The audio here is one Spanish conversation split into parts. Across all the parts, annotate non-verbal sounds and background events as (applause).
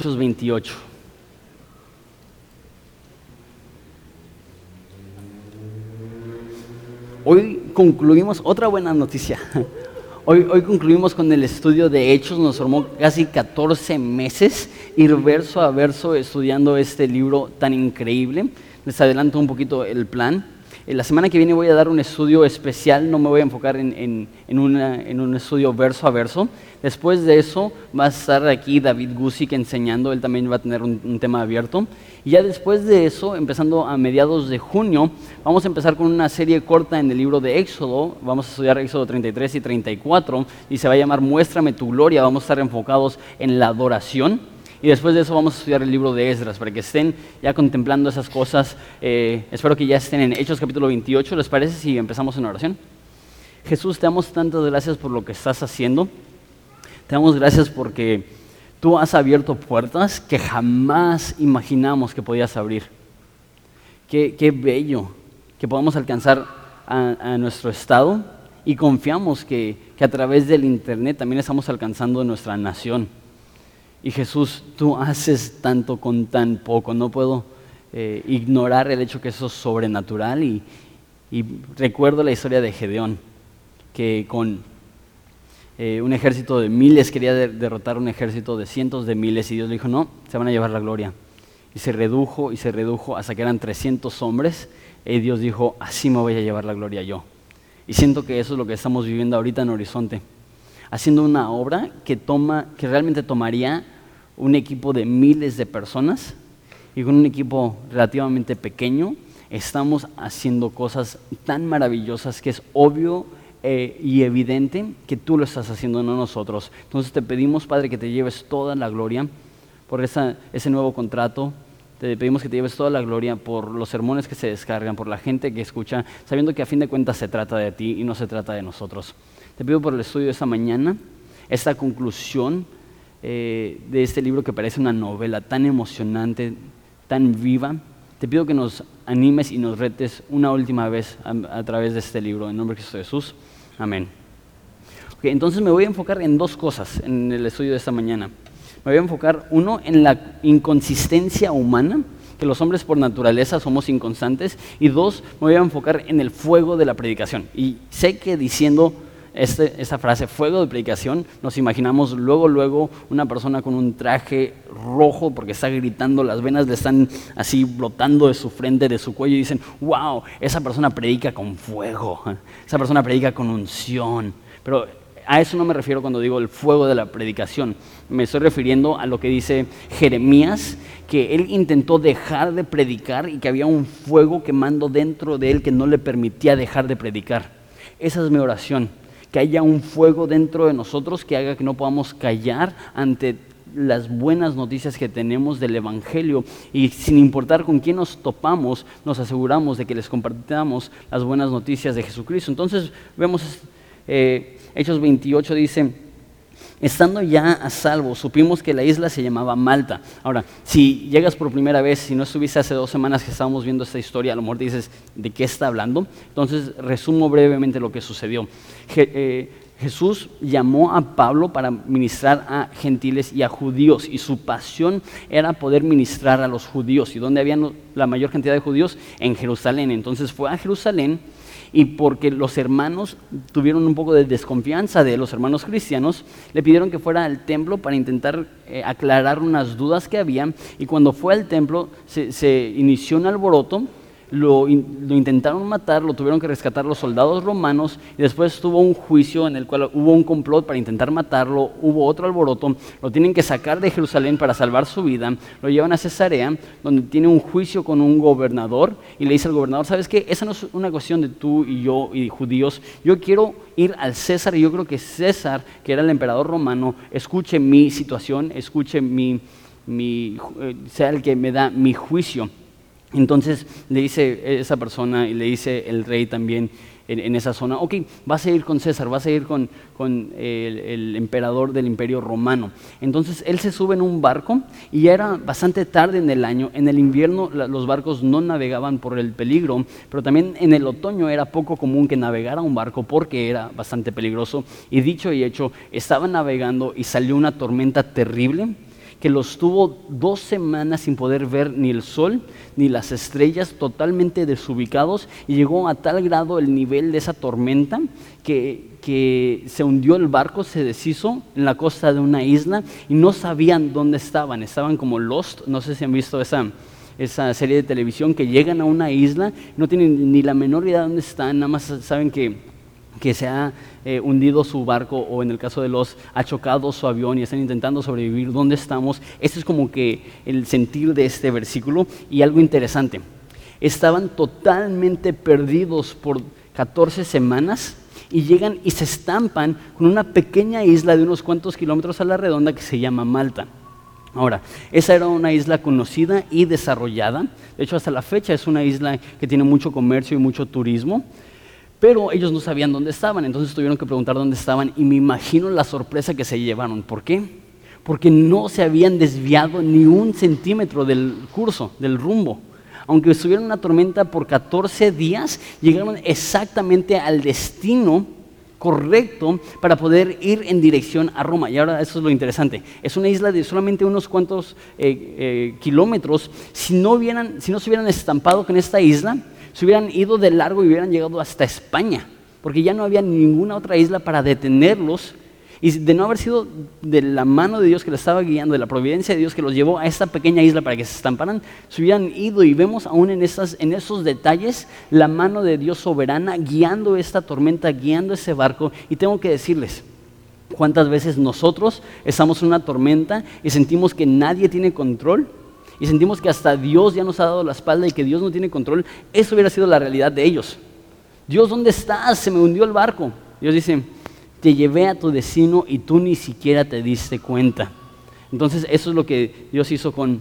Hechos 28. Hoy concluimos, otra buena noticia. (laughs) Hoy, hoy, concluimos con el estudio de Hechos, nos formó casi 14 meses ir verso a verso estudiando este libro tan increíble. Les adelanto un poquito el plan. Eh, la semana que viene voy a dar un estudio especial, no me voy a enfocar en, un estudio verso a verso. Después de eso va a estar aquí David Gusick enseñando, él también va a tener un, tema abierto. Y ya después de eso, empezando a mediados de junio, vamos a empezar con una serie corta en el libro de Éxodo. Vamos a estudiar Éxodo 33 y 34 y se va a llamar Muéstrame tu gloria. Vamos a estar enfocados en la adoración. Y después de eso vamos a estudiar el libro de Esdras, para que estén ya contemplando esas cosas. Eh, espero que ya estén en Hechos capítulo 28. ¿Les parece si empezamos en oración? Jesús, te damos tantas gracias por lo que estás haciendo. Te damos gracias porque tú has abierto puertas que jamás imaginamos que podías abrir. Qué, bello que podamos alcanzar a, nuestro estado y confiamos que, que a través del Internet también estamos alcanzando nuestra nación. Y Jesús, tú haces tanto con tan poco. No puedo eh, ignorar el hecho que eso es sobrenatural. Y, recuerdo la historia de Gedeón, que con eh, un ejército de miles quería derrotar un ejército de cientos de miles. Y Dios le dijo, no, se van a llevar la gloria. Y se redujo y se redujo hasta que eran 300 hombres. Y Dios dijo, así me voy a llevar la gloria yo. Y siento que eso es lo que estamos viviendo ahorita en Horizonte haciendo una obra que, toma, que realmente tomaría un equipo de miles de personas y con un equipo relativamente pequeño estamos haciendo cosas tan maravillosas que es obvio eh, y evidente que tú lo estás haciendo, no nosotros. Entonces te pedimos, Padre, que te lleves toda la gloria por ese nuevo contrato. Te pedimos que te lleves toda la gloria por los sermones que se descargan, por la gente que escucha, sabiendo que a fin de cuentas se trata de ti y no se trata de nosotros. Te pido por el estudio de esta mañana, esta conclusión eh, de este libro que parece una novela tan emocionante, tan viva. Te pido que nos animes y nos retes una última vez a, través de este libro. En nombre de Cristo Jesús. Amén. entonces me voy a enfocar en dos cosas en el estudio de esta mañana. Me voy a enfocar, uno, en la inconsistencia humana, que los hombres por naturaleza somos inconstantes, y dos, me voy a enfocar en el fuego de la predicación. Y sé que diciendo este, frase, fuego de predicación, nos imaginamos luego, luego una persona con un traje rojo porque está gritando, las venas le están así brotando de su frente, de su cuello y dicen, wow, esa persona predica con fuego, esa persona predica con unción. Pero a eso no me refiero cuando digo el fuego de la predicación. Me estoy refiriendo a lo que dice Jeremías, que él intentó dejar de predicar y que había un fuego quemando dentro de él que no le permitía dejar de predicar. Esa es mi oración que haya un fuego dentro de nosotros que haga que no podamos callar ante las buenas noticias que tenemos del Evangelio y sin importar con quién nos topamos, nos aseguramos de que les compartamos las buenas noticias de Jesucristo. Entonces vemos eh, Hechos 28 dice, Estando ya a salvo, supimos que la isla se llamaba Malta. Ahora, si llegas por primera vez, si no estuviste hace dos semanas que estábamos viendo esta historia, a lo mejor dices, ¿de qué está hablando? Entonces, resumo brevemente lo que sucedió. Eh, Jesús llamó a Pablo para ministrar a gentiles y a judíos, y su pasión era poder ministrar a los judíos. ¿Y dónde había la mayor cantidad de judíos? En Jerusalén. Entonces fue a Jerusalén y porque los hermanos tuvieron un poco de desconfianza de los hermanos cristianos, le pidieron que fuera al templo para intentar eh, aclarar unas dudas que había y cuando fue al templo se, se inició un alboroto lo, intentaron matar, lo tuvieron que rescatar los soldados romanos y después tuvo un juicio en el cual hubo un complot para intentar matarlo, hubo otro alboroto, lo tienen que sacar de Jerusalén para salvar su vida, lo llevan a Cesarea, donde tiene un juicio con un gobernador y le dice al gobernador, ¿sabes qué? Esa no es una cuestión de tú y yo y judíos, yo quiero ir al César y yo creo que César, que era el emperador romano, escuche mi situación, escuche mi, mi eh, sea el que me da mi juicio. Entonces le dice esa persona y le dice el rey también en, esa zona, ok, vas a ir con César, vas a ir con, el, emperador del imperio romano. Entonces él se sube en un barco y ya era bastante tarde en el año. En el invierno los barcos no navegaban por el peligro, pero también en el otoño era poco común que navegara un barco porque era bastante peligroso. Y dicho y hecho, estaba navegando y salió una tormenta terrible que los tuvo dos semanas sin poder ver ni el sol ni las estrellas, totalmente desubicados, y llegó a tal grado el nivel de esa tormenta que, que se hundió el barco, se deshizo en la costa de una isla y no sabían dónde estaban, estaban como lost, no sé si han visto esa, esa serie de televisión que llegan a una isla, no tienen ni la menor idea de dónde están, nada más saben que que se ha eh, hundido su barco o en el caso de los ha chocado su avión y están intentando sobrevivir, ¿dónde estamos? Este es como que el sentir de este versículo y algo interesante. Estaban totalmente perdidos por 14 semanas y llegan y se estampan con una pequeña isla de unos cuantos kilómetros a la redonda que se llama Malta. Ahora, esa era una isla conocida y desarrollada. De hecho, hasta la fecha es una isla que tiene mucho comercio y mucho turismo. Pero ellos no sabían dónde estaban, entonces tuvieron que preguntar dónde estaban y me imagino la sorpresa que se llevaron. ¿Por qué? Porque no se habían desviado ni un centímetro del curso, del rumbo. Aunque estuvieron en una tormenta por 14 días, llegaron exactamente al destino correcto para poder ir en dirección a Roma. Y ahora eso es lo interesante. Es una isla de solamente unos cuantos eh, eh, kilómetros. Si no, si no se hubieran estampado con esta isla, se hubieran ido de largo y hubieran llegado hasta España, porque ya no había ninguna otra isla para detenerlos. Y de no haber sido de la mano de Dios que les estaba guiando, de la providencia de Dios que los llevó a esta pequeña isla para que se estamparan, se hubieran ido y vemos aún en, en esos detalles la mano de Dios soberana guiando esta tormenta, guiando ese barco. Y tengo que decirles, ¿cuántas veces nosotros estamos en una tormenta y sentimos que nadie tiene control? Y sentimos que hasta Dios ya nos ha dado la espalda y que Dios no tiene control, eso hubiera sido la realidad de ellos. Dios, ¿dónde estás? Se me hundió el barco. Dios dice, te llevé a tu destino y tú ni siquiera te diste cuenta. Entonces eso es lo que Dios hizo con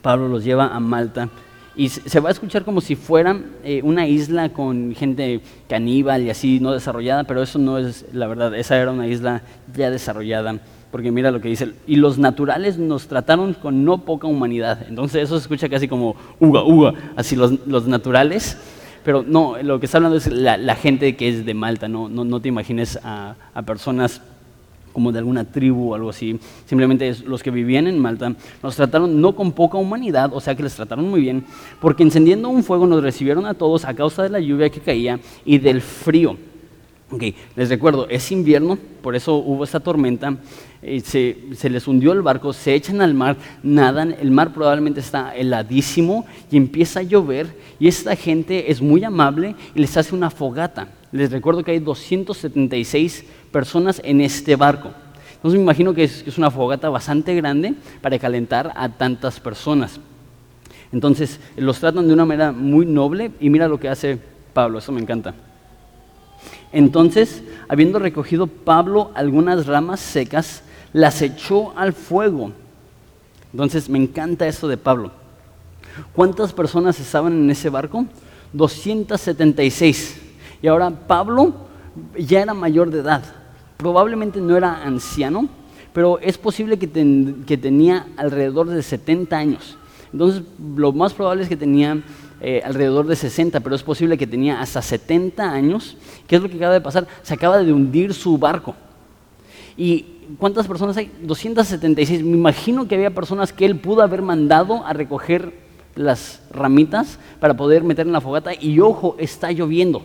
Pablo, los lleva a Malta. Y se va a escuchar como si fuera eh, una isla con gente caníbal y así, no desarrollada, pero eso no es la verdad, esa era una isla ya desarrollada porque mira lo que dice, y los naturales nos trataron con no poca humanidad. Entonces eso se escucha casi como uga, uga, así los, naturales. Pero no, lo que está hablando es la, gente que es de Malta, no, no, te imagines a, personas como de alguna tribu o algo así, simplemente es los que vivían en Malta, nos trataron no con poca humanidad, o sea que les trataron muy bien, porque encendiendo un fuego nos recibieron a todos a causa de la lluvia que caía y del frío. Ok, les recuerdo, es invierno, por eso hubo esta tormenta, eh, se, les hundió el barco, se echan al mar, nadan, el mar probablemente está heladísimo y empieza a llover y esta gente es muy amable y les hace una fogata. Les recuerdo que hay 276 personas en este barco. Entonces me imagino que es una fogata bastante grande para calentar a tantas personas. Entonces los tratan de una manera muy noble y mira lo que hace Pablo, eso me encanta. Entonces, habiendo recogido Pablo algunas ramas secas, las echó al fuego. Entonces, me encanta esto de Pablo. ¿Cuántas personas estaban en ese barco? 276. Y ahora Pablo ya era mayor de edad. Probablemente no era anciano, pero es posible que, que tenía alrededor de 70 años. Entonces, lo más probable es que tenía eh, alrededor de 60, pero es posible que tenía hasta 70 años. ¿Qué es lo que acaba de pasar? Se acaba de hundir su barco. ¿Y cuántas personas hay? 276. Me imagino que había personas que él pudo haber mandado a recoger las ramitas para poder meter en la fogata y ojo, está lloviendo.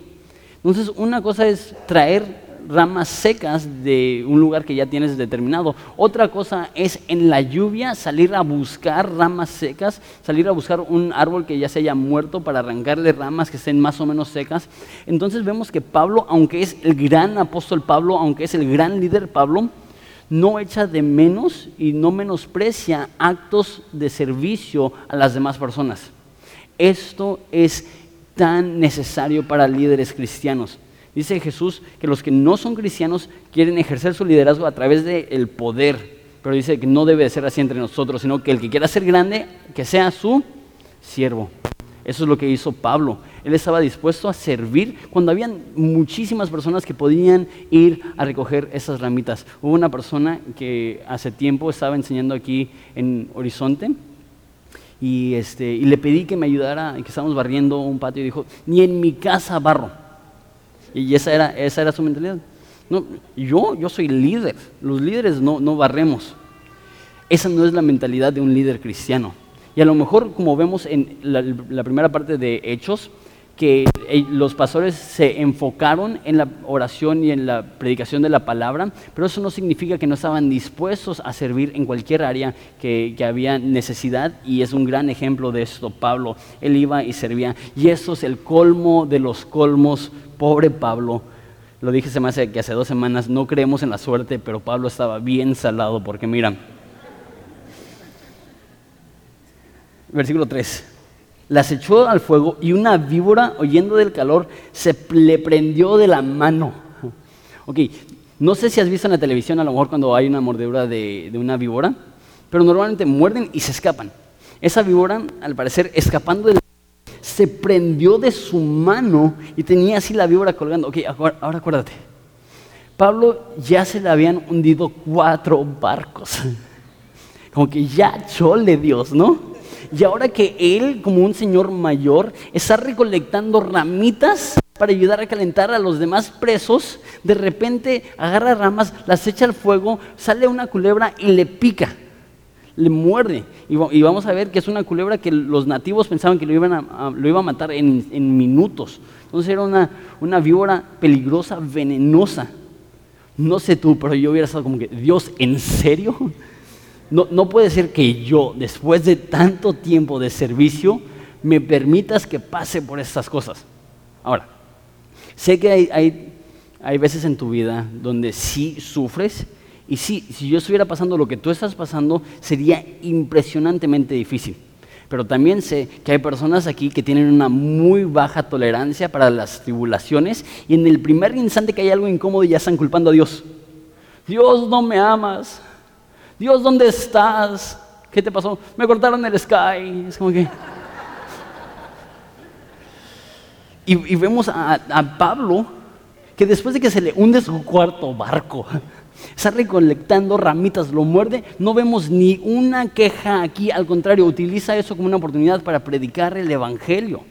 Entonces, una cosa es traer ramas secas de un lugar que ya tienes determinado. Otra cosa es en la lluvia salir a buscar ramas secas, salir a buscar un árbol que ya se haya muerto para arrancarle ramas que estén más o menos secas. Entonces vemos que Pablo, aunque es el gran apóstol Pablo, aunque es el gran líder Pablo, no echa de menos y no menosprecia actos de servicio a las demás personas. Esto es tan necesario para líderes cristianos. Dice Jesús que los que no son cristianos quieren ejercer su liderazgo a través del poder, pero dice que no debe ser así entre nosotros, sino que el que quiera ser grande, que sea su siervo. Eso es lo que hizo Pablo. Él estaba dispuesto a servir cuando habían muchísimas personas que podían ir a recoger esas ramitas. Hubo una persona que hace tiempo estaba enseñando aquí en Horizonte y, este, y le pedí que me ayudara, que estábamos barriendo un patio y dijo, ni en mi casa barro. Y esa era, esa era su mentalidad. No, yo, yo soy líder. Los líderes no, no barremos. esa no es la mentalidad de un líder cristiano. Y a lo mejor, como vemos en la, primera parte de Hechos, que los pastores se enfocaron en la oración y en la predicación de la palabra, pero eso no significa que no estaban dispuestos a servir en cualquier área que, que, había necesidad y es un gran ejemplo de esto. Pablo, él iba y servía y eso es el colmo de los colmos, pobre Pablo. Lo dije se me hace que hace dos semanas, no creemos en la suerte, pero Pablo estaba bien salado porque mira, versículo 3. Las echó al fuego y una víbora, oyendo del calor, se le prendió de la mano. Ok, no sé si has visto en la televisión a lo mejor cuando hay una mordedura de, una víbora, pero normalmente muerden y se escapan. Esa víbora, al parecer, escapando de se prendió de su mano y tenía así la víbora colgando. Ok, ahora acuérdate. Pablo ya se le habían hundido cuatro barcos. Como que ya chole Dios, ¿no? Y ahora que él, como un señor mayor, está recolectando ramitas para ayudar a calentar a los demás presos, de repente agarra ramas, las echa al fuego, sale una culebra y le pica, le muerde. Y, vamos a ver que es una culebra que los nativos pensaban que lo, iban a, lo iba a matar en, minutos. Entonces era una, una víbora peligrosa, venenosa. No sé tú, pero yo hubiera estado como que, Dios, ¿en serio? No, puede ser que yo, después de tanto tiempo de servicio, me permitas que pase por estas cosas. Ahora, sé que hay, hay, veces en tu vida donde sí sufres y sí, si yo estuviera pasando lo que tú estás pasando, sería impresionantemente difícil. Pero también sé que hay personas aquí que tienen una muy baja tolerancia para las tribulaciones y en el primer instante que hay algo incómodo ya están culpando a Dios. Dios no me amas. Dios, ¿dónde estás? ¿Qué te pasó? Me cortaron el sky. Es como que... (laughs) Y, vemos a, a, Pablo que después de que se le hunde su cuarto barco, está recolectando ramitas, lo muerde, no vemos ni una queja aquí, al contrario, utiliza eso como una oportunidad para predicar el Evangelio.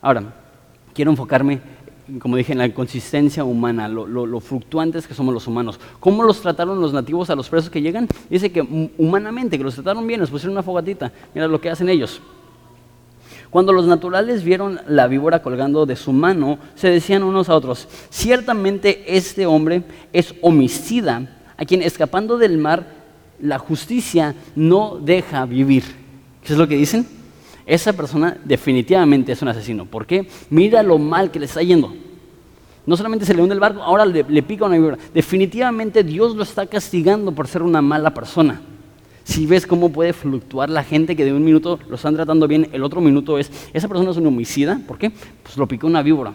Ahora, quiero enfocarme como dije, en la consistencia humana, lo, fluctuantes que somos los humanos. ¿Cómo los trataron los nativos a los presos que llegan? Dice que humanamente, que los trataron bien, les pusieron una fogatita. Mira lo que hacen ellos. Cuando los naturales vieron la víbora colgando de su mano, se decían unos a otros, ciertamente este hombre es homicida, a quien escapando del mar, la justicia no deja vivir. ¿Qué es lo que dicen? esa persona definitivamente es un asesino. ¿Por qué? Mira lo mal que le está yendo. No solamente se le hunde el barco, ahora le, pica una víbora. Definitivamente Dios lo está castigando por ser una mala persona. Si ves cómo puede fluctuar la gente que de un minuto lo están tratando bien, el otro minuto es, esa persona es un homicida. ¿Por qué? Pues lo picó una víbora.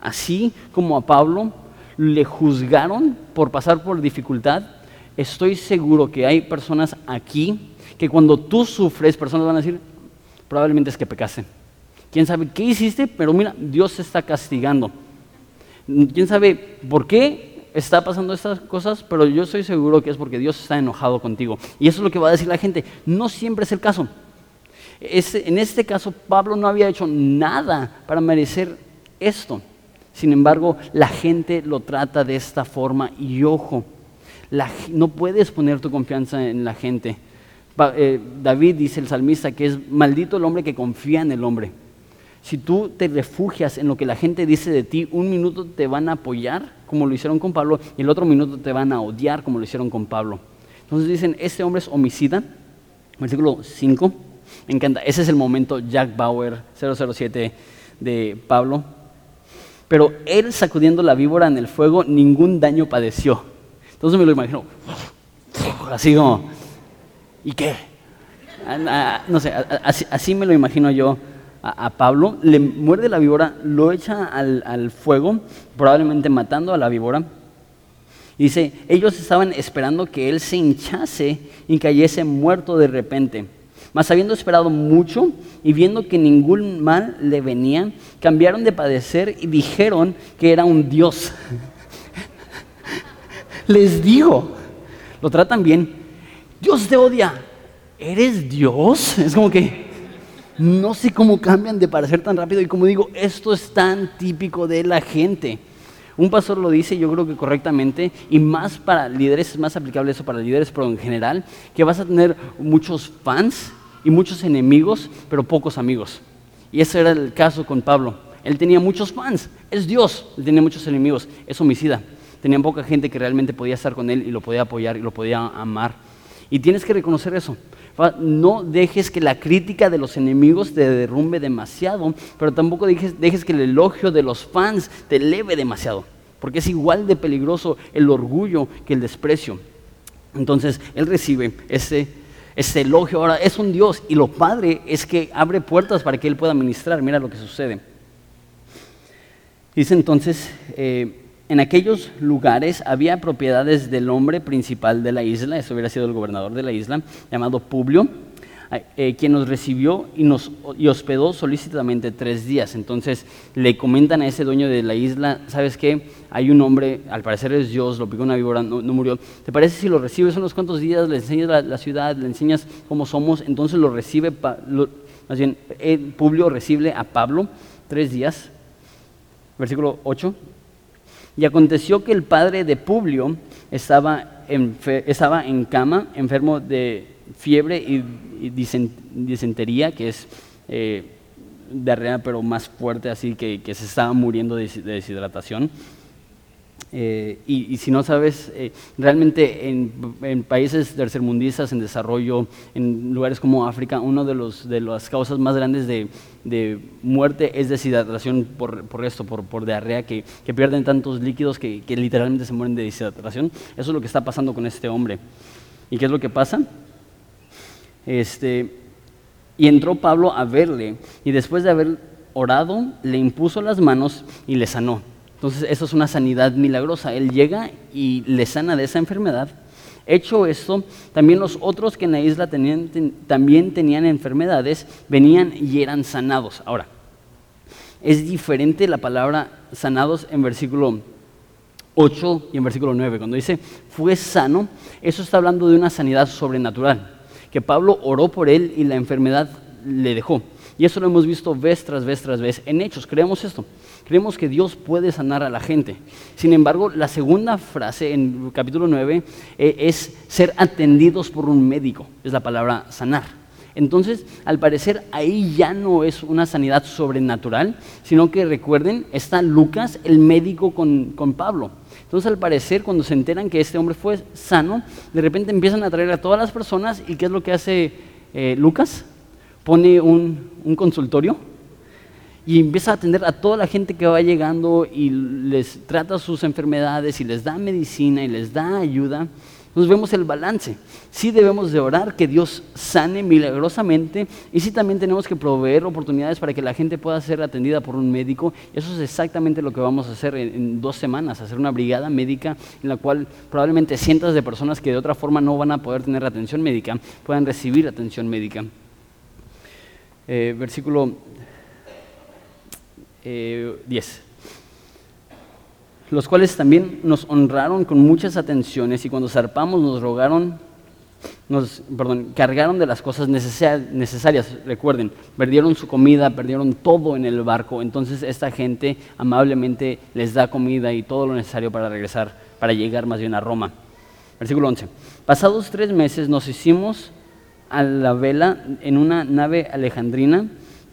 Así como a Pablo le juzgaron por pasar por dificultad, estoy seguro que hay personas aquí que cuando tú sufres, personas van a decir, probablemente es que pecaste. ¿Quién sabe qué hiciste? Pero mira, Dios se está castigando. ¿Quién sabe por qué está pasando estas cosas? Pero yo estoy seguro que es porque Dios está enojado contigo. Y eso es lo que va a decir la gente. No siempre es el caso. en este caso, Pablo no había hecho nada para merecer esto. Sin embargo, la gente lo trata de esta forma y ojo, no puedes poner tu confianza en la gente. Eh, David dice el salmista que es maldito el hombre que confía en el hombre. Si tú te refugias en lo que la gente dice de ti, un minuto te van a apoyar, como lo hicieron con Pablo, y el otro minuto te van a odiar, como lo hicieron con Pablo. Entonces dicen, este hombre es homicida. Versículo 5. Me encanta. Ese es el momento Jack Bauer 007 de Pablo. Pero él sacudiendo la víbora en el fuego, ningún daño padeció. Entonces me lo imagino. Así como ¿Y qué? Ah, no sé, así, me lo imagino yo a, Pablo. Le muerde la víbora, lo echa al, fuego, probablemente matando a la víbora. Dice, ellos estaban esperando que él se hinchase y cayese muerto de repente. Mas habiendo esperado mucho y viendo que ningún mal le venía, cambiaron de padecer y dijeron que era un dios. (laughs) Les digo, lo tratan bien, Dios te odia. ¿Eres Dios? Es como que no sé cómo cambian de parecer tan rápido y como digo, esto es tan típico de la gente. Un pastor lo dice, yo creo que correctamente, y más para líderes, es más aplicable eso para líderes, pero en general, que vas a tener muchos fans y muchos enemigos, pero pocos amigos. Y ese era el caso con Pablo. Él tenía muchos fans, es Dios, él tenía muchos enemigos, es homicida. Tenía poca gente que realmente podía estar con él y lo podía apoyar y lo podía amar. Y tienes que reconocer eso. No dejes que la crítica de los enemigos te derrumbe demasiado, pero tampoco dejes, dejes que el elogio de los fans te eleve demasiado, porque es igual de peligroso el orgullo que el desprecio. Entonces, él recibe ese, ese elogio. Ahora, es un Dios y lo padre es que abre puertas para que él pueda ministrar. Mira lo que sucede. Dice entonces, eh, en aquellos lugares había propiedades del hombre principal de la isla, eso hubiera sido el gobernador de la isla, llamado Publio, eh, quien nos recibió y nos hospedó solícitamente tres días. Entonces le comentan a ese dueño de la isla, ¿sabes qué? Hay un hombre, al parecer es Dios, lo picó una víbora, no, murió. ¿Te parece si lo recibes unos cuantos días, le enseñas la, ciudad, le enseñas cómo somos? Entonces lo recibe, más bien, Publio recibe a Pablo tres días. Versículo 8. Y aconteció que el padre de Publio estaba, estaba en cama, enfermo de fiebre y, disentería, que es eh, diarrea pero más fuerte, así que, se estaba muriendo de deshidratación. Eh, y, si no sabes, eh, realmente en, países tercermundistas, en desarrollo, en lugares como África, una de las causas más grandes de, muerte es deshidratación por, por esto, por, por diarrea, que, que, pierden tantos líquidos que, que, literalmente se mueren de deshidratación. Eso es lo que está pasando con este hombre. ¿Y qué es lo que pasa? Este, y entró Pablo a verle, y después de haber orado, le impuso las manos y le sanó. Entonces, eso es una sanidad milagrosa. Él llega y le sana de esa enfermedad. Hecho esto, también los otros que en la isla también tenían enfermedades, venían y eran sanados. Ahora, es diferente la palabra sanados en versículo 8 y en versículo 9. Cuando dice fue sano, eso está hablando de una sanidad sobrenatural, que Pablo oró por él y la enfermedad le dejó. Y eso lo hemos visto vez tras vez tras vez en hechos. Creemos esto. Creemos que Dios puede sanar a la gente. Sin embargo, la segunda frase en capítulo 9 eh, es ser atendidos por un médico. Es la palabra sanar. Entonces, al parecer, ahí ya no es una sanidad sobrenatural, sino que recuerden, está Lucas, el médico con, Pablo. Entonces, al parecer, cuando se enteran que este hombre fue sano, de repente empiezan a traer a todas las personas y ¿qué es lo que hace eh, Lucas? pone un, consultorio y empieza a atender a toda la gente que va llegando y les trata sus enfermedades y les da medicina y les da ayuda. Nos vemos el balance. Sí debemos de orar que Dios sane milagrosamente y sí también tenemos que proveer oportunidades para que la gente pueda ser atendida por un médico. Eso es exactamente lo que vamos a hacer en, dos semanas, hacer una brigada médica en la cual probablemente cientos de personas que de otra forma no van a poder tener atención médica puedan recibir atención médica. Eh, versículo 10. Eh, Los cuales también nos honraron con muchas atenciones y cuando zarpamos nos rogaron, nos, perdón, cargaron de las cosas necesarias. Recuerden, perdieron su comida, perdieron todo en el barco. Entonces esta gente amablemente les da comida y todo lo necesario para regresar, para llegar más bien a Roma. Versículo 11. Pasados tres meses nos hicimos a la vela en una nave alejandrina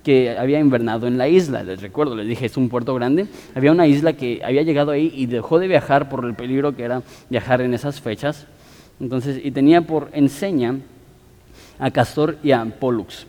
que había invernado en la isla. Les recuerdo, les dije, es un puerto grande. Había una isla que había llegado ahí y dejó de viajar por el peligro que era viajar en esas fechas. Entonces, y tenía por enseña a Castor y a Pollux.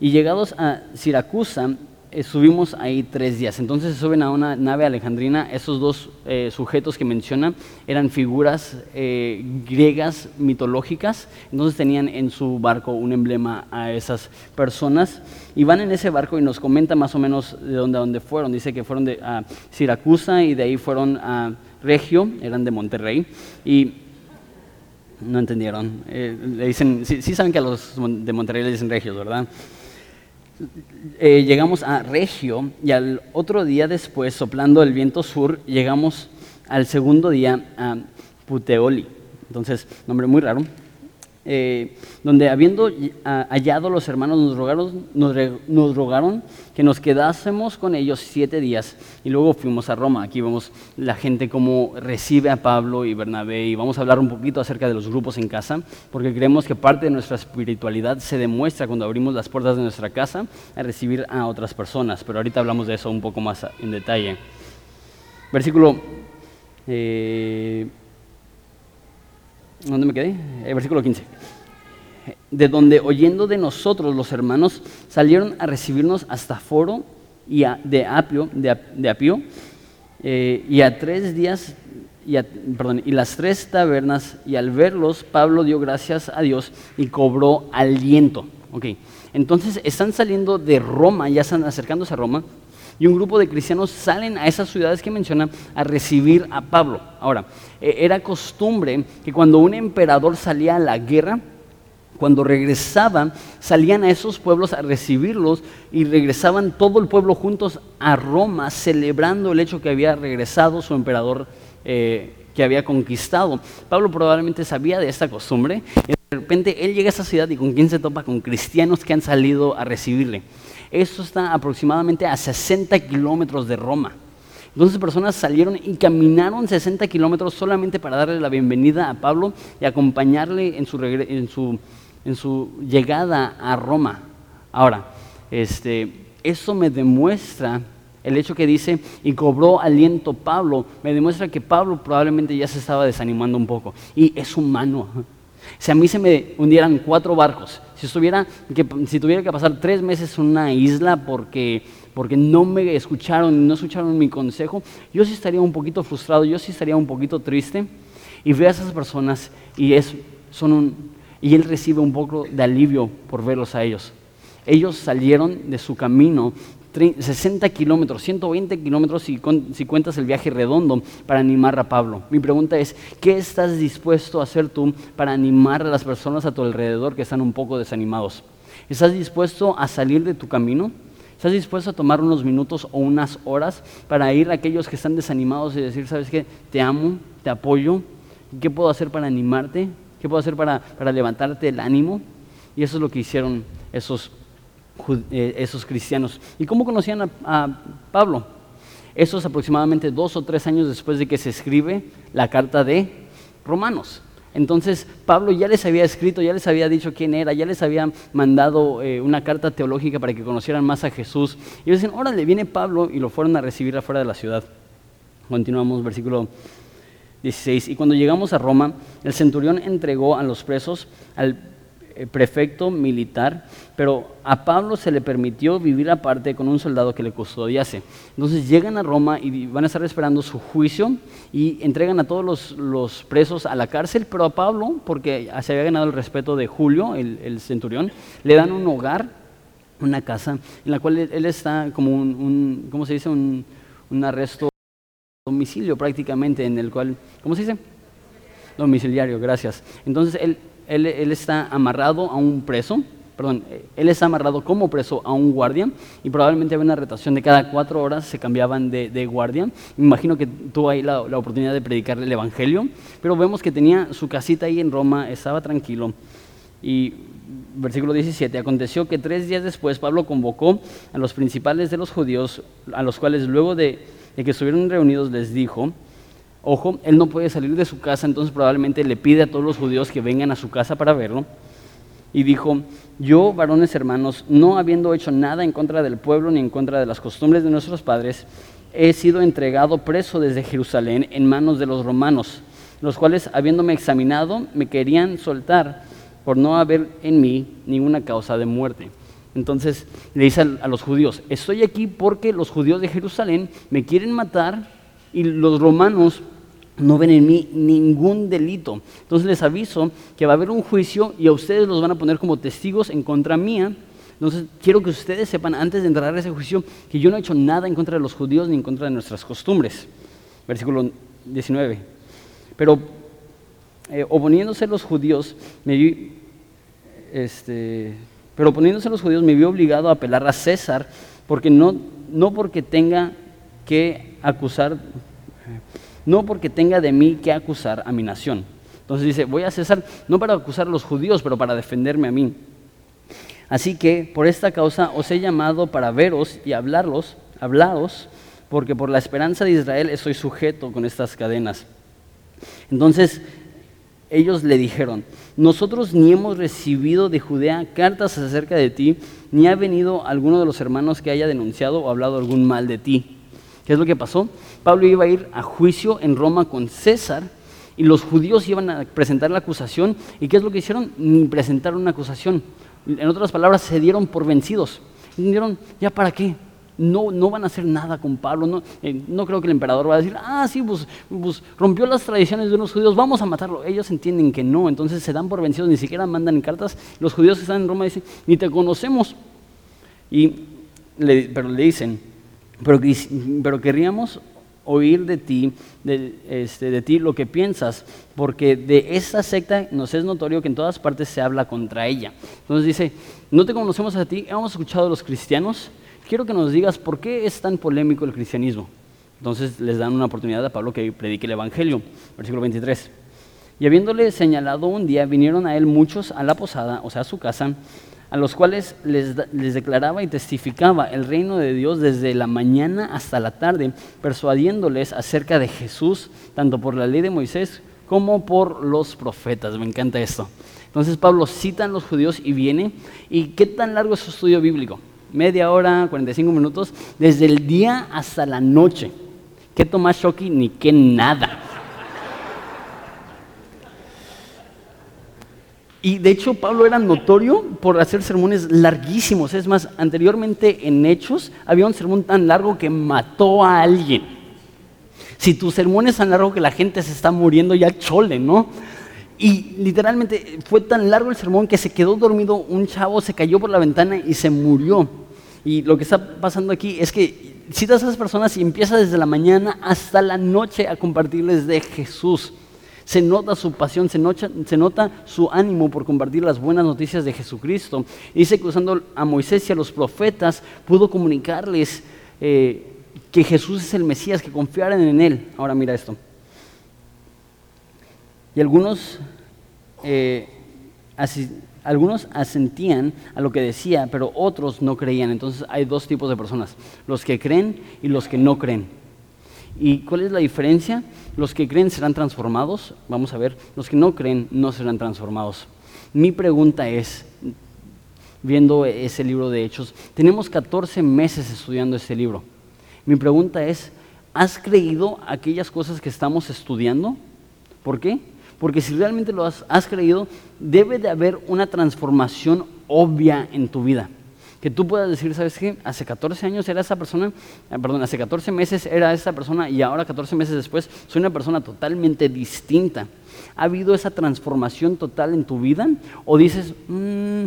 Y llegados a Siracusa, eh, subimos ahí tres días. Entonces se suben a una nave alejandrina. Esos dos eh, sujetos que menciona eran figuras eh, griegas mitológicas. Entonces tenían en su barco un emblema a esas personas. Y van en ese barco y nos comenta más o menos de dónde, dónde fueron. Dice que fueron de a Siracusa y de ahí fueron a Regio, eran de Monterrey. Y no entendieron. le dicen, sí, sí, saben que a los de Monterrey le dicen regios, ¿verdad? Eh, llegamos a Regio y al otro día después, soplando el viento sur, llegamos al segundo día a Puteoli. Entonces, nombre muy raro. Eh, donde habiendo hallado los hermanos nos rogaron, nos, rogaron que nos quedásemos con ellos siete días y luego fuimos a Roma. Aquí vemos la gente cómo recibe a Pablo y Bernabé y vamos a hablar un poquito acerca de los grupos en casa, porque creemos que parte de nuestra espiritualidad se demuestra cuando abrimos las puertas de nuestra casa a recibir a otras personas, pero ahorita hablamos de eso un poco más en detalle. Versículo... Eh, ¿Dónde me quedé? El versículo 15. De donde oyendo de nosotros los hermanos salieron a recibirnos hasta Foro y de Apio, de, Apio, eh, y a tres días, y, y las tres tabernas, y al verlos, Pablo dio gracias a Dios y cobró aliento. Okay. Entonces están saliendo de Roma, ya están acercándose a Roma, y un grupo de cristianos salen a esas ciudades que mencionan a recibir a Pablo. Ahora, e, era costumbre que cuando un emperador salía a la guerra, cuando regresaban, salían a esos pueblos a recibirlos y regresaban todo el pueblo juntos a Roma celebrando el hecho que había regresado su emperador eh, que había conquistado. Pablo probablemente sabía de esta costumbre y de repente él llega a esa ciudad y con quién se topa con cristianos que han salido a recibirle. Esto está aproximadamente a 60 kilómetros de Roma. Entonces personas salieron y caminaron 60 kilómetros solamente para darle la bienvenida a Pablo y acompañarle en su, en su, llegada a Roma. Ahora, este, eso me demuestra el hecho que dice, y cobró aliento Pablo, me demuestra que Pablo probablemente ya se estaba desanimando un poco. Y es humano. Si a mí se me hundieran cuatro barcos, si, estuviera que, si tuviera que pasar tres meses en una isla porque, porque no me escucharon, no escucharon mi consejo, yo sí estaría un poquito frustrado, yo sí estaría un poquito triste. Y ve a esas personas y, es, son un, y él recibe un poco de alivio por verlos a ellos. Ellos salieron de su camino 60 kilómetros, 120 kilómetros si, cuentas el viaje redondo para animar a Pablo. Mi pregunta es, ¿qué estás dispuesto a hacer tú para animar a las personas a tu alrededor que están un poco desanimados? ¿Estás dispuesto a salir de tu camino? ¿Estás dispuesto a tomar unos minutos o unas horas para ir a aquellos que están desanimados y decir, sabes qué, te amo, te apoyo? ¿Qué puedo hacer para animarte? ¿Qué puedo hacer para, levantarte el ánimo? Y eso es lo que hicieron esos esos cristianos. ¿Y cómo conocían a, Pablo? Eso es aproximadamente dos o tres años después de que se escribe la carta de Romanos. Entonces Pablo ya les había escrito, ya les había dicho quién era, ya les había mandado eh, una carta teológica para que conocieran más a Jesús. Y ellos dicen, órale, viene Pablo y lo fueron a recibir afuera de la ciudad. Continuamos, versículo 16. Y cuando llegamos a Roma, el centurión entregó a los presos al eh, prefecto militar, pero a Pablo se le permitió vivir aparte con un soldado que le custodiase. Entonces llegan a Roma y van a estar esperando su juicio y entregan a todos los, presos a la cárcel, pero a Pablo, porque se había ganado el respeto de Julio, el, centurión, le dan un hogar, una casa, en la cual él, está como un, ¿cómo se dice? Un, arresto domicilio prácticamente, en el cual, ¿cómo se dice? Domiciliario, gracias. Entonces él él, está amarrado a un preso, perdón, él está amarrado como preso a un guardia y probablemente había una rotación de cada cuatro horas se cambiaban de, guardia. Me imagino que tuvo ahí la, oportunidad de predicarle el Evangelio, pero vemos que tenía su casita ahí en Roma, estaba tranquilo. Y versículo 17, aconteció que tres días después Pablo convocó a los principales de los judíos, a los cuales luego de, de que estuvieron reunidos les dijo, Ojo, él no puede salir de su casa, entonces probablemente le pide a todos los judíos que vengan a su casa para verlo. Y dijo, yo, varones hermanos, no habiendo hecho nada en contra del pueblo ni en contra de las costumbres de nuestros padres, he sido entregado preso desde Jerusalén en manos de los romanos, los cuales, habiéndome examinado, me querían soltar por no haber en mí ninguna causa de muerte. Entonces le dice a los judíos, estoy aquí porque los judíos de Jerusalén me quieren matar y los romanos no ven en mí ningún delito. Entonces les aviso que va a haber un juicio y a ustedes los van a poner como testigos en contra mía. Entonces quiero que ustedes sepan antes de entrar a ese juicio que yo no he hecho nada en contra de los judíos ni en contra de nuestras costumbres. Versículo 19. Pero eh, oponiéndose los judíos, me vi, este, pero oponiéndose los judíos me vi obligado a apelar a César, porque no, no porque tenga que acusar no porque tenga de mí que acusar a mi nación, Entonces dice, voy a César no para acusar a los judíos, pero para defenderme a mí. Así que por esta causa os he llamado para veros y hablarlos, hablaros, porque por la esperanza de Israel estoy sujeto con estas cadenas. Entonces ellos le dijeron, nosotros ni hemos recibido de Judea cartas acerca de ti, ni ha venido alguno de los hermanos que haya denunciado o hablado algún mal de ti. ¿Qué es lo que pasó? Pablo iba a ir a juicio en Roma con César y los judíos iban a presentar la acusación. ¿Y qué es lo que hicieron? Ni presentar una acusación. En otras palabras, se dieron por vencidos. Dijeron, ¿ya para qué? No, no van a hacer nada con Pablo. No, eh, no creo que el emperador va a decir, ah, sí, pues, pues, rompió las tradiciones de unos judíos, vamos a matarlo. Ellos entienden que no, entonces se dan por vencidos, ni siquiera mandan cartas. Los judíos que están en Roma dicen, ni te conocemos. Y pero le dicen, pero, pero querríamos oír de ti, de, este, de ti lo que piensas, porque de esa secta nos es notorio que en todas partes se habla contra ella. Entonces dice, no te conocemos a ti, hemos escuchado a los cristianos, quiero que nos digas por qué es tan polémico el cristianismo. Entonces les dan una oportunidad a Pablo que predique el Evangelio, versículo 23. Y habiéndole señalado un día, vinieron a él muchos a la posada, o sea, a su casa, a los cuales les, declaraba y testificaba el reino de Dios desde la mañana hasta la tarde, persuadiéndoles acerca de Jesús, tanto por la ley de Moisés como por los profetas. Me encanta esto. Entonces Pablo cita a los judíos y viene. ¿Y qué tan largo es su estudio bíblico? Media hora, 45 minutos, desde el día hasta la noche. ¿Qué Tomás Shoki? Ni qué nada. Y de hecho Pablo era notorio por hacer sermones larguísimos. Es más, anteriormente en Hechos había un sermón tan largo que mató a alguien. Si tu sermón es tan largo que la gente se está muriendo, ya chole, ¿no? Y literalmente fue tan largo el sermón que se quedó dormido un chavo, se cayó por la ventana y se murió. Y lo que está pasando aquí es que citas a esas personas y empieza desde la mañana hasta la noche a compartirles de Jesús se nota su pasión, se nota, su ánimo por compartir las buenas noticias de Jesucristo. dice que usando a Moisés y a los profetas pudo comunicarles eh, que Jesús es el Mesías, que confiaran en Él. Ahora mira esto. Y algunos, eh, algunos asentían a lo que decía, pero otros no creían. Entonces hay dos tipos de personas, los que creen y los que no creen. ¿Y cuál es la diferencia? Los que creen serán transformados, vamos a ver, los que no creen no serán transformados. Mi pregunta es, viendo ese libro de Hechos, tenemos 14 meses estudiando este libro. Mi pregunta es, ¿has creído aquellas cosas que estamos estudiando? ¿Por qué? Porque si realmente lo has, has creído, debe de haber una transformación obvia en tu vida que tú puedas decir, ¿sabes qué? Hace 14 años era esa persona, eh, perdón, hace 14 meses era esa persona y ahora 14 meses después soy una persona totalmente distinta. ¿Ha habido esa transformación total en tu vida? ¿O dices, mm,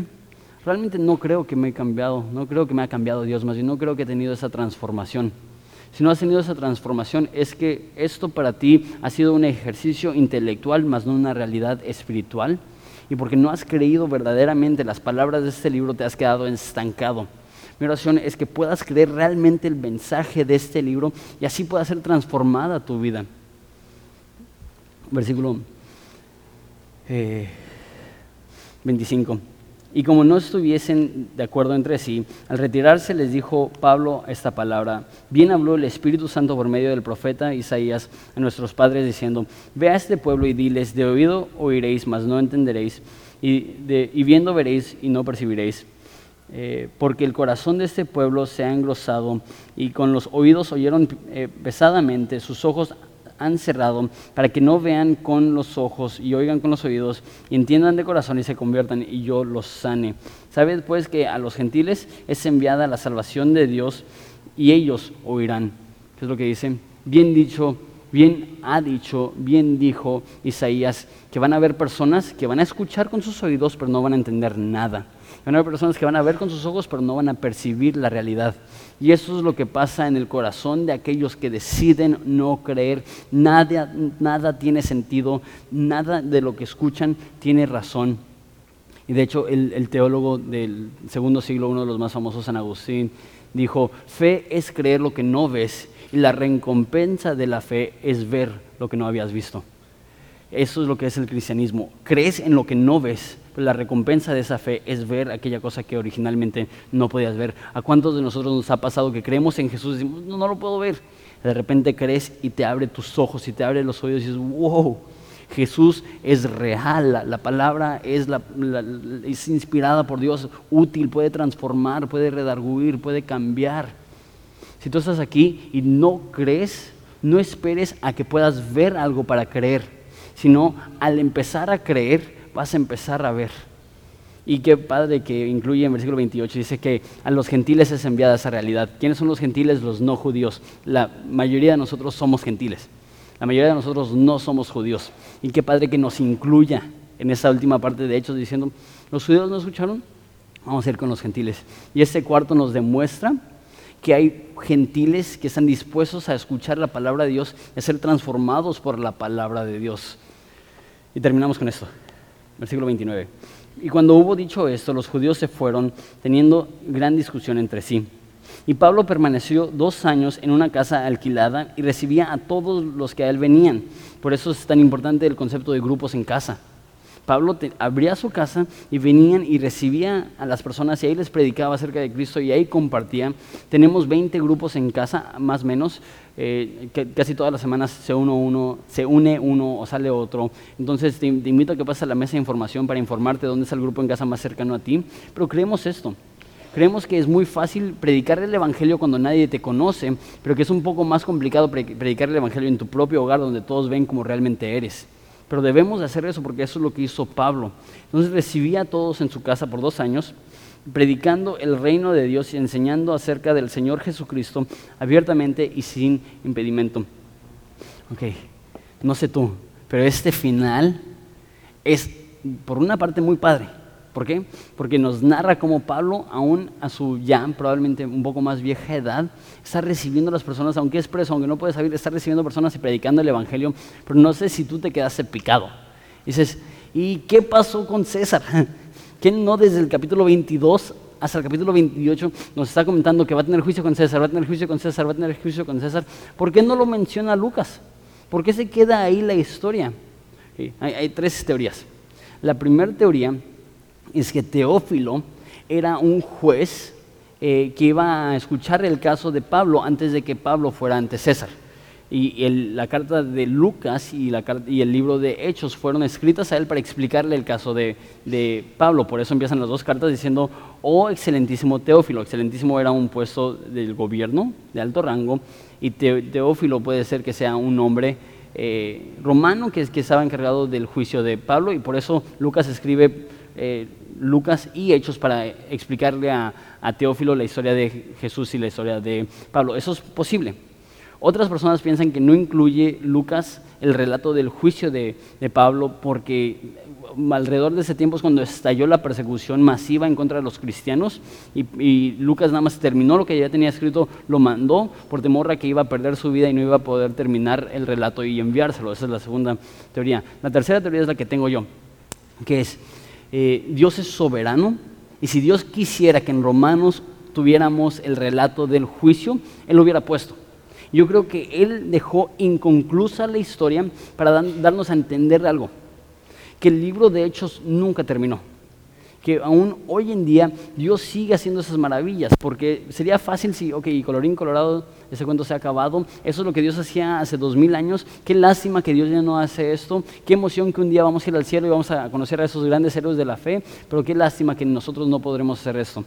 realmente no creo que me he cambiado, no creo que me ha cambiado Dios, más bien no creo que he tenido esa transformación? Si no has tenido esa transformación, es que esto para ti ha sido un ejercicio intelectual, más no una realidad espiritual y porque no has creído verdaderamente las palabras de este libro, te has quedado estancado. Mi oración es que puedas creer realmente el mensaje de este libro y así pueda ser transformada tu vida. Versículo 25. Y como no estuviesen de acuerdo entre sí, al retirarse les dijo Pablo esta palabra. Bien habló el Espíritu Santo por medio del profeta Isaías a nuestros padres diciendo, ve a este pueblo y diles, de oído oiréis, mas no entenderéis, y, viendo veréis y no percibiréis. Eh, porque el corazón de este pueblo se ha engrosado y con los oídos oyeron eh, pesadamente, sus ojos han cerrado para que no vean con los ojos y oigan con los oídos y entiendan de corazón y se conviertan y yo los sane. Sabed pues que a los gentiles es enviada la salvación de Dios y ellos oirán. ¿Qué es lo que dice? Bien dicho, bien ha dicho, bien dijo Isaías, que van a haber personas que van a escuchar con sus oídos pero no van a entender nada. Van a haber personas que van a ver con sus ojos pero no van a percibir la realidad. Y eso es lo que pasa en el corazón de aquellos que deciden no creer. Nada, nada tiene sentido, nada de lo que escuchan tiene razón. Y de hecho el, teólogo del segundo siglo, uno de los más famosos, San Agustín, dijo, fe es creer lo que no ves y la recompensa de la fe es ver lo que no habías visto. Eso es lo que es el cristianismo. Crees en lo que no ves, la recompensa de esa fe es ver aquella cosa que originalmente no podías ver. ¿A cuántos de nosotros nos ha pasado que creemos en Jesús y decimos, no, lo puedo ver? De repente crees y te abre tus ojos y te abre los oídos y dices, wow, Jesús es real, la, palabra es, es inspirada por Dios, útil, puede transformar, puede redarguir, puede cambiar. Si tú estás aquí y no crees, no esperes a que puedas ver algo para creer sino al empezar a creer vas a empezar a ver. Y qué padre que incluye en versículo 28, dice que a los gentiles es enviada esa realidad. ¿Quiénes son los gentiles? Los no judíos. La mayoría de nosotros somos gentiles. La mayoría de nosotros no somos judíos. Y qué padre que nos incluya en esa última parte de Hechos diciendo, ¿los judíos no escucharon? Vamos a ir con los gentiles. Y este cuarto nos demuestra que hay gentiles que están dispuestos a escuchar la palabra de Dios y a ser transformados por la palabra de Dios. Y terminamos con esto, versículo 29. Y cuando hubo dicho esto, los judíos se fueron teniendo gran discusión entre sí. Y Pablo permaneció dos años en una casa alquilada y recibía a todos los que a él venían. Por eso es tan importante el concepto de grupos en casa. Pablo abría su casa y venían y recibía a las personas y ahí les predicaba acerca de Cristo y ahí compartía. Tenemos 20 grupos en casa, más o menos. Eh, que casi todas las semanas se, uno, uno, se une uno o sale otro. Entonces te, invito a que pases a la mesa de información para informarte dónde está el grupo en casa más cercano a ti. Pero creemos esto. Creemos que es muy fácil predicar el Evangelio cuando nadie te conoce, pero que es un poco más complicado predicar el Evangelio en tu propio hogar donde todos ven como realmente eres. Pero debemos de hacer eso porque eso es lo que hizo Pablo. Entonces recibía a todos en su casa por dos años, predicando el reino de Dios y enseñando acerca del Señor Jesucristo abiertamente y sin impedimento. Ok, no sé tú, pero este final es por una parte muy padre. ¿Por qué? Porque nos narra cómo Pablo, aún a su ya probablemente un poco más vieja edad, está recibiendo a las personas, aunque es preso, aunque no puede salir, está recibiendo personas y predicando el Evangelio. Pero no sé si tú te quedaste picado. dices, ¿y qué pasó con César? (laughs) ¿Quién no desde el capítulo 22 hasta el capítulo 28 nos está comentando que va a tener juicio con César, va a tener juicio con César, va a tener juicio con César? ¿Por qué no lo menciona Lucas? ¿Por qué se queda ahí la historia? hay tres teorías. La primera teoría es que Teófilo era un juez eh, que iba a escuchar el caso de Pablo antes de que Pablo fuera ante César. Y la carta de Lucas y, el libro de Hechos fueron escritas a él para explicarle el caso de, Pablo. Por eso empiezan las dos cartas diciendo, oh excelentísimo Teófilo. Excelentísimo era un puesto del gobierno de alto rango y Teófilo puede ser que sea un hombre eh, romano que, que estaba encargado del juicio de Pablo y por eso Lucas escribe eh, Lucas y Hechos para explicarle a, Teófilo la historia de Jesús y la historia de Pablo. Eso es posible. Otras personas piensan que no incluye Lucas el relato del juicio de, Pablo porque alrededor de ese tiempo es cuando estalló la persecución masiva en contra de los cristianos y, y, Lucas nada más terminó lo que ya tenía escrito, lo mandó por temor a que iba a perder su vida y no iba a poder terminar el relato y enviárselo. Esa es la segunda teoría. La tercera teoría es la que tengo yo, que es eh, Dios es soberano y si Dios quisiera que en Romanos tuviéramos el relato del juicio, Él lo hubiera puesto. Yo creo que Él dejó inconclusa la historia para darnos a entender algo, que el libro de Hechos nunca terminó que aún hoy en día Dios sigue haciendo esas maravillas, porque sería fácil si, ok, colorín colorado, ese cuento se ha acabado, eso es lo que Dios hacía hace dos mil años, qué lástima que Dios ya no hace esto, qué emoción que un día vamos a ir al cielo y vamos a conocer a esos grandes héroes de la fe, pero qué lástima que nosotros no podremos hacer esto.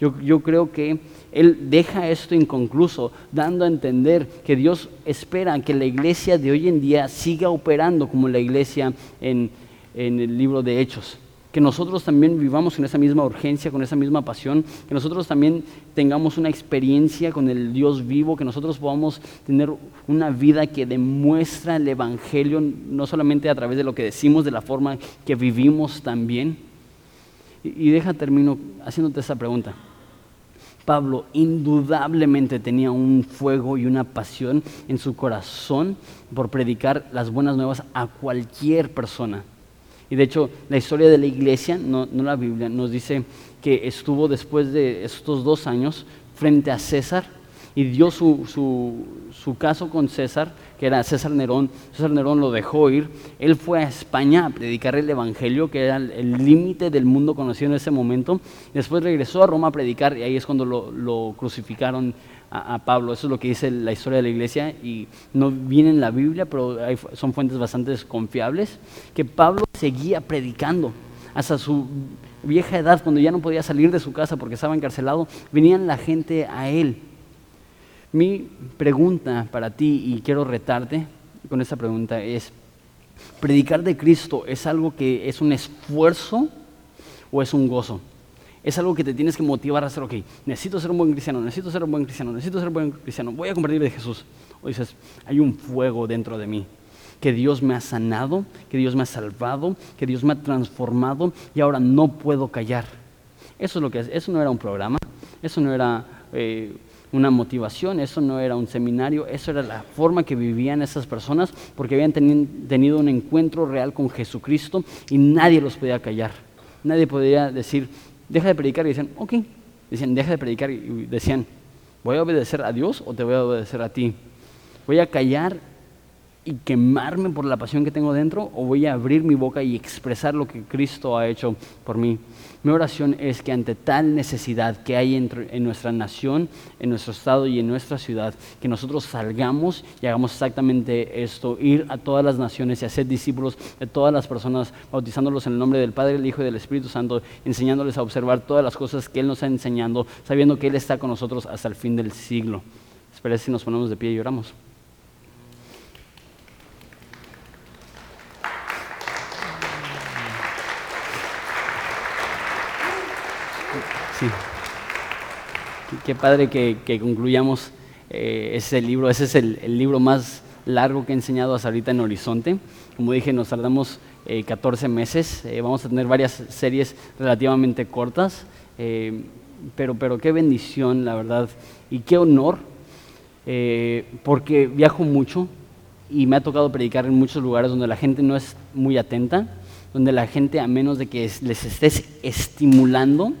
Yo, creo que Él deja esto inconcluso, dando a entender que Dios espera que la iglesia de hoy en día siga operando como la iglesia en el libro de Hechos que nosotros también vivamos con esa misma urgencia, con esa misma pasión, que nosotros también tengamos una experiencia con el Dios vivo, que nosotros podamos tener una vida que demuestra el Evangelio, no solamente a través de lo que decimos, de la forma que vivimos también. Y, deja, termino haciéndote esa pregunta. Pablo indudablemente tenía un fuego y una pasión en su corazón por predicar las buenas nuevas a cualquier persona. Y de hecho, la historia de la iglesia, no, la Biblia, nos dice que estuvo después de estos dos años frente a César y dio su, su, caso con César, que era César Nerón. César Nerón lo dejó ir. Él fue a España a predicar el Evangelio, que era el límite del mundo conocido en ese momento. Después regresó a Roma a predicar y ahí es cuando lo, crucificaron a, Pablo. Eso es lo que dice la historia de la iglesia y no viene en la Biblia, pero son fuentes bastante confiables, que Pablo seguía predicando hasta su vieja edad, cuando ya no podía salir de su casa porque estaba encarcelado, venían la gente a él mi pregunta para ti, y quiero retarte con esta pregunta, es, ¿predicar de Cristo es algo que es un esfuerzo o es un gozo? Es algo que te tienes que motivar a hacer, ok, necesito ser un buen cristiano, necesito ser un buen cristiano, necesito ser un buen cristiano, voy a compartir de Jesús. O dices, hay un fuego dentro de mí, que Dios me ha sanado, que Dios me ha salvado, que Dios me ha transformado y ahora no puedo callar. Eso es lo que es, eso no era un programa, eso no era eh, una motivación, eso no era un seminario, eso era la forma que vivían esas personas porque habían tenido un encuentro real con Jesucristo y nadie los podía callar. Nadie podía decir, deja de predicar y decían, ok, decían, deja de predicar y decían, ¿voy a obedecer a Dios o te voy a obedecer a ti? Voy a callar y quemarme por la pasión que tengo dentro o voy a abrir mi boca y expresar lo que Cristo ha hecho por mí. Mi oración es que ante tal necesidad que hay en, nuestra nación, en nuestro estado y en nuestra ciudad, que nosotros salgamos y hagamos exactamente esto, ir a todas las naciones y hacer discípulos de todas las personas, bautizándolos en el nombre del Padre, del Hijo y del Espíritu Santo, enseñándoles a observar todas las cosas que Él nos ha enseñado, sabiendo que Él está con nosotros hasta el fin del siglo. Espero si nos ponemos de pie y oramos. Sí. Qué padre que, concluyamos eh, ese libro. Ese es el, libro más largo que he enseñado hasta ahorita en Horizonte. Como dije, nos tardamos 14 eh, meses. Eh, vamos a tener varias series relativamente cortas. pero, pero qué bendición, la verdad. Y qué honor. porque viajo mucho y me ha tocado predicar en muchos lugares donde la gente no es muy atenta, donde la gente, a menos de que les estés estimulando,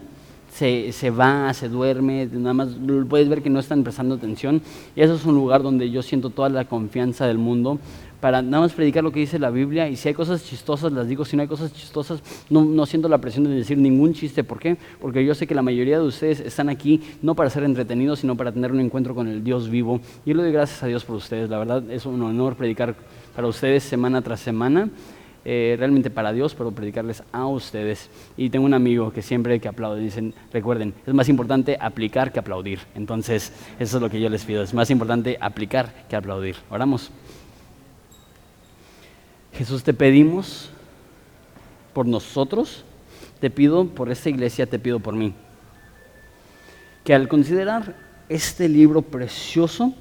se, va, se duerme, nada más puedes ver que no están prestando atención. Y eso es un lugar donde yo siento toda la confianza del mundo para nada más predicar lo que dice la Biblia. Y si hay cosas chistosas, las digo. Si no hay cosas chistosas, no, no siento la presión de decir ningún chiste. ¿Por qué? Porque yo sé que la mayoría de ustedes están aquí no para ser entretenidos, sino para tener un encuentro con el Dios vivo. Y yo le doy gracias a Dios por ustedes. La verdad es un honor predicar para ustedes semana tras semana. Eh, realmente para Dios, pero predicarles a ustedes. Y tengo un amigo que siempre que aplaude, dicen, recuerden, es más importante aplicar que aplaudir. Entonces, eso es lo que yo les pido, es más importante aplicar que aplaudir. Oramos. Jesús, te pedimos por nosotros, te pido por esta iglesia, te pido por mí. Que al considerar este libro precioso,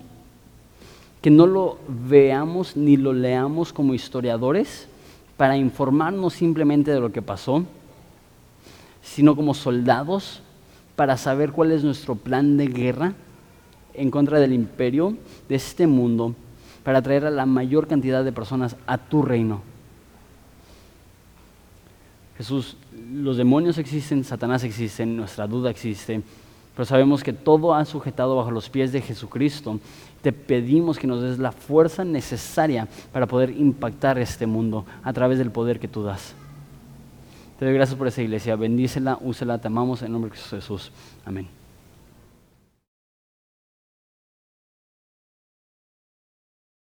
que no lo veamos ni lo leamos como historiadores, para informarnos simplemente de lo que pasó, sino como soldados para saber cuál es nuestro plan de guerra en contra del imperio de este mundo, para traer a la mayor cantidad de personas a tu reino. Jesús, los demonios existen, Satanás existe, nuestra duda existe, pero sabemos que todo ha sujetado bajo los pies de Jesucristo. Te pedimos que nos des la fuerza necesaria para poder impactar este mundo a través del poder que tú das. Te doy gracias por esa iglesia. Bendícela, úsela, te amamos en nombre de Jesús. Amén.